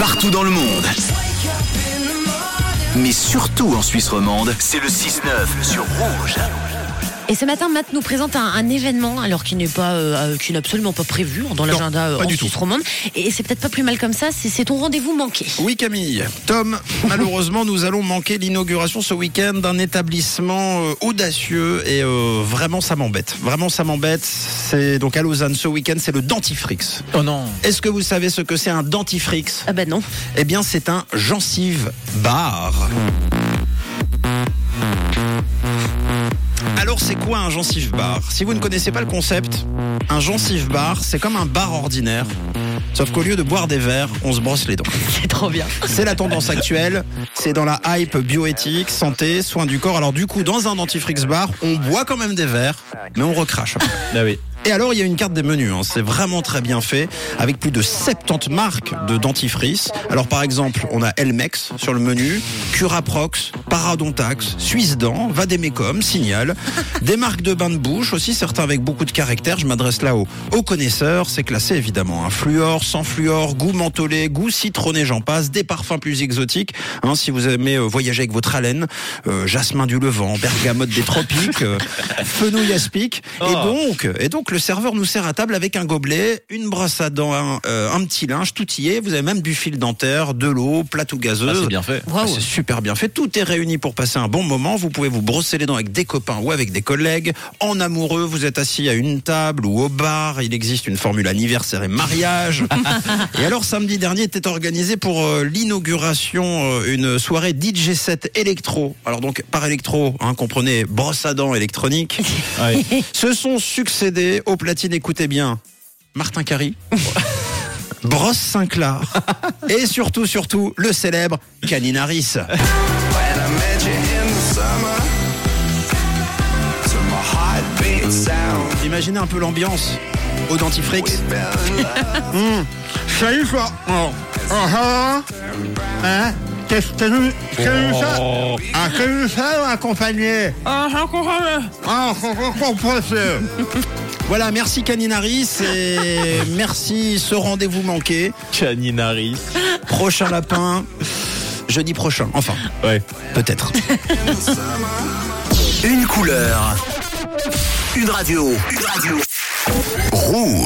partout dans le monde. Mais surtout en Suisse romande, c'est le 6-9 sur Rouge. Et ce matin, Matt nous présente un, un événement, alors qui n'est pas, euh, qui n'est absolument pas prévu dans l'agenda euh, pas en du Suisse tout. romande. Et c'est peut-être pas plus mal comme ça. C'est c'est ton rendez-vous manqué. Oui Camille, Tom, malheureusement nous allons manquer l'inauguration ce week-end d'un établissement euh, audacieux et euh, vraiment ça m'embête. Vraiment ça m'embête. C'est donc à Lausanne ce week-end, c'est le Dentifrix. Oh non. Est-ce que vous savez ce que c'est un Dentifrix? Ah ben non. Eh bien c'est un gencive bar. C'est quoi un gencive bar? Si vous ne connaissez pas le concept, un gencive bar c'est comme un bar ordinaire. Sauf qu'au lieu de boire des verres, on se brosse les dents. C'est trop bien. C'est la tendance actuelle. C'est dans la hype bioéthique, santé, soins du corps. Alors du coup, dans un dentifrice bar, on boit quand même des verres, mais on recrache. Ah oui. Et alors, il y a une carte des menus. hein. C'est vraiment très bien fait, avec plus de 70 marques de dentifrice. Alors par exemple, on a Elmex sur le menu, Curaprox, Parodontax, Suisse Dent, Vademecum, Signal. Des marques de bain de bouche aussi, certains avec beaucoup de caractères. Je m'adresse là aux, aux connaisseurs. C'est classé évidemment. Un fluor, sans fluor, goût mentholé, goût citronné, j'en passe. Des parfums plus exotiques. Hein, si vous aimez euh, voyager avec votre haleine, euh, jasmin du Levant, bergamote des tropiques, euh, fenouil aspic. Et Oh. donc, et donc le serveur nous sert à table avec un gobelet, une brosse à dents, un, euh, un petit linge, tout y est. Vous avez même du fil dentaire, de l'eau, plateau Ah, gazeuse. c'est bien fait. Ah, c'est super bien fait. Tout est réuni pour passer un bon moment. Vous pouvez vous brosser les dents avec des copains ou avec des collègues. En amoureux, vous êtes assis à une table ou au bar. Il existe une formule anniversaire et mariage. et alors, samedi dernier était organisé pour euh, l'inauguration euh, une soirée DJ set électro. Alors donc, par électro, hein, comprenez brosse à dents électronique. Ouais. Se sont succédés aux platines, écoutez bien, Martin Carry, Brosse Sinclair et surtout, surtout, le célèbre Caninaris. Imaginez un peu l'ambiance au dentifrix. Hum. Salut toi. Oh. Oh, oh. Hein? Qu'est-ce que tu qu'est-ce que ça Ah, que ça accompagné Ah, Ah, Voilà, merci Caninaris et merci ce rendez-vous manqué. Caninaris. Prochain lapin, jeudi prochain. Enfin, Ouais. peut-être. Une couleur. Une radio. Une radio. Rouge.